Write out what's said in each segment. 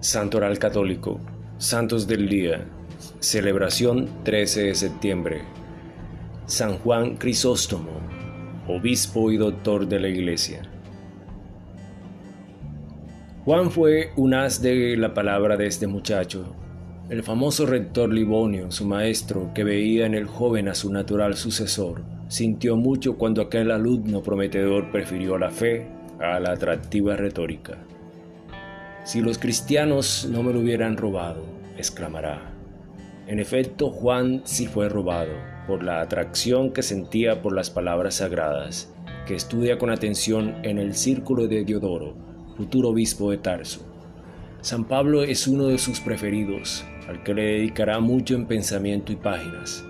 Santoral Católico, Santos del Día, celebración 13 de septiembre. San Juan Crisóstomo, obispo y doctor de la Iglesia. Juan fue un as de la palabra de este muchacho, el famoso rector Livonio, su maestro, que veía en el joven a su natural sucesor, sintió mucho cuando aquel alumno prometedor prefirió la fe a la atractiva retórica. Si los cristianos no me lo hubieran robado, exclamará. En efecto, Juan sí fue robado por la atracción que sentía por las palabras sagradas, que estudia con atención en el círculo de Diodoro, futuro obispo de Tarso. San Pablo es uno de sus preferidos, al que le dedicará mucho en pensamiento y páginas.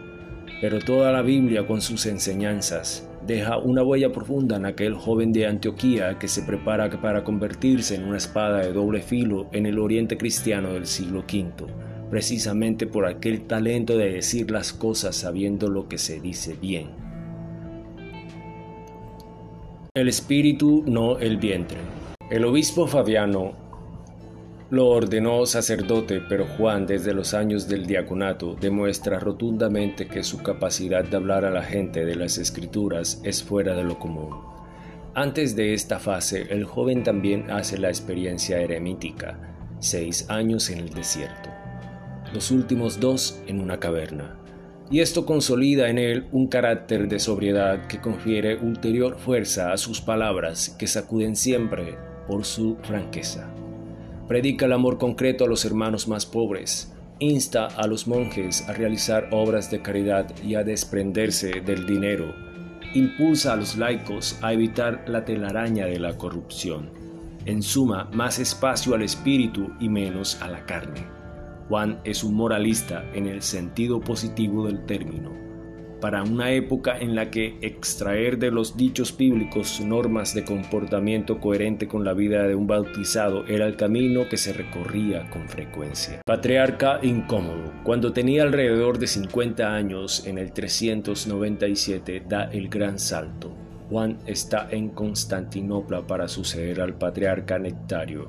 Pero toda la Biblia con sus enseñanzas deja una huella profunda en aquel joven de Antioquía que se prepara para convertirse en una espada de doble filo en el oriente cristiano del siglo V, precisamente por aquel talento de decir las cosas sabiendo lo que se dice bien. El espíritu, no el vientre. El obispo Fabiano lo ordenó sacerdote, pero Juan desde los años del diaconato demuestra rotundamente que su capacidad de hablar a la gente de las escrituras es fuera de lo común. Antes de esta fase, el joven también hace la experiencia eremítica, seis años en el desierto, los últimos dos en una caverna. Y esto consolida en él un carácter de sobriedad que confiere ulterior fuerza a sus palabras que sacuden siempre por su franqueza predica el amor concreto a los hermanos más pobres, insta a los monjes a realizar obras de caridad y a desprenderse del dinero, impulsa a los laicos a evitar la telaraña de la corrupción, en suma, más espacio al espíritu y menos a la carne. Juan es un moralista en el sentido positivo del término para una época en la que extraer de los dichos bíblicos normas de comportamiento coherente con la vida de un bautizado era el camino que se recorría con frecuencia. Patriarca incómodo. Cuando tenía alrededor de 50 años, en el 397, da el gran salto. Juan está en Constantinopla para suceder al patriarca Nectario.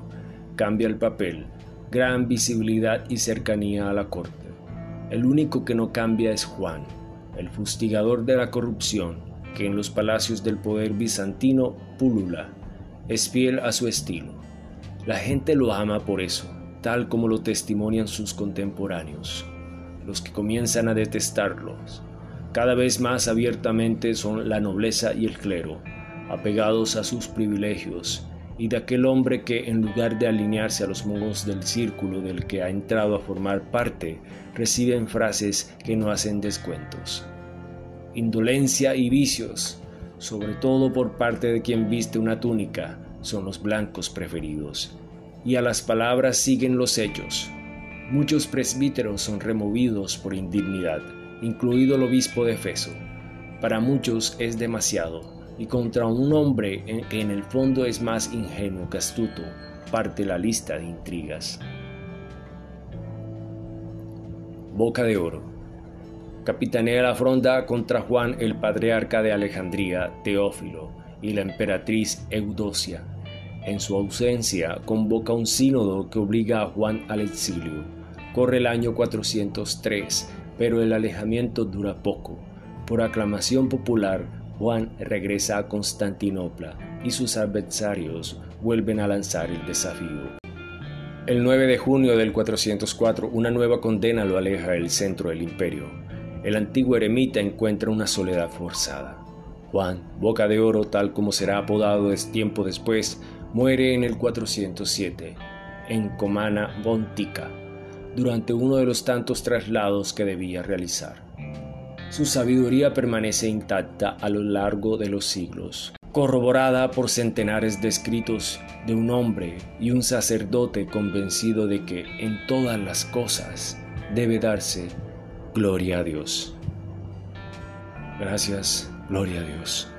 Cambia el papel, gran visibilidad y cercanía a la corte. El único que no cambia es Juan, el fustigador de la corrupción, que en los palacios del poder bizantino pulula, es fiel a su estilo. La gente lo ama por eso, tal como lo testimonian sus contemporáneos. Los que comienzan a detestarlos, cada vez más abiertamente son la nobleza y el clero, apegados a sus privilegios, y de aquel hombre que, en lugar de alinearse a los modos del círculo del que ha entrado a formar parte, reciben frases que no hacen descuentos. Indolencia y vicios, sobre todo por parte de quien viste una túnica, son los blancos preferidos. Y a las palabras siguen los hechos. Muchos presbíteros son removidos por indignidad, incluido el obispo de Efeso. Para muchos es demasiado, y contra un hombre que en el fondo es más ingenuo que astuto, parte la lista de intrigas. Boca de Oro. Capitanea la fronda contra Juan el patriarca de Alejandría, Teófilo, y la emperatriz Eudocia. En su ausencia convoca un sínodo que obliga a Juan al exilio. Corre el año 403, pero el alejamiento dura poco. Por aclamación popular, Juan regresa a Constantinopla y sus adversarios vuelven a lanzar el desafío. El 9 de junio del 404, una nueva condena lo aleja del centro del imperio. El antiguo eremita encuentra una soledad forzada. Juan, Boca de Oro, tal como será apodado tiempo después, muere en el 407, en Comana Bontica, durante uno de los tantos traslados que debía realizar. Su sabiduría permanece intacta a lo largo de los siglos, corroborada por centenares de escritos de un hombre y un sacerdote convencido de que en todas las cosas debe darse gloria a Dios. Gracias, gloria a Dios.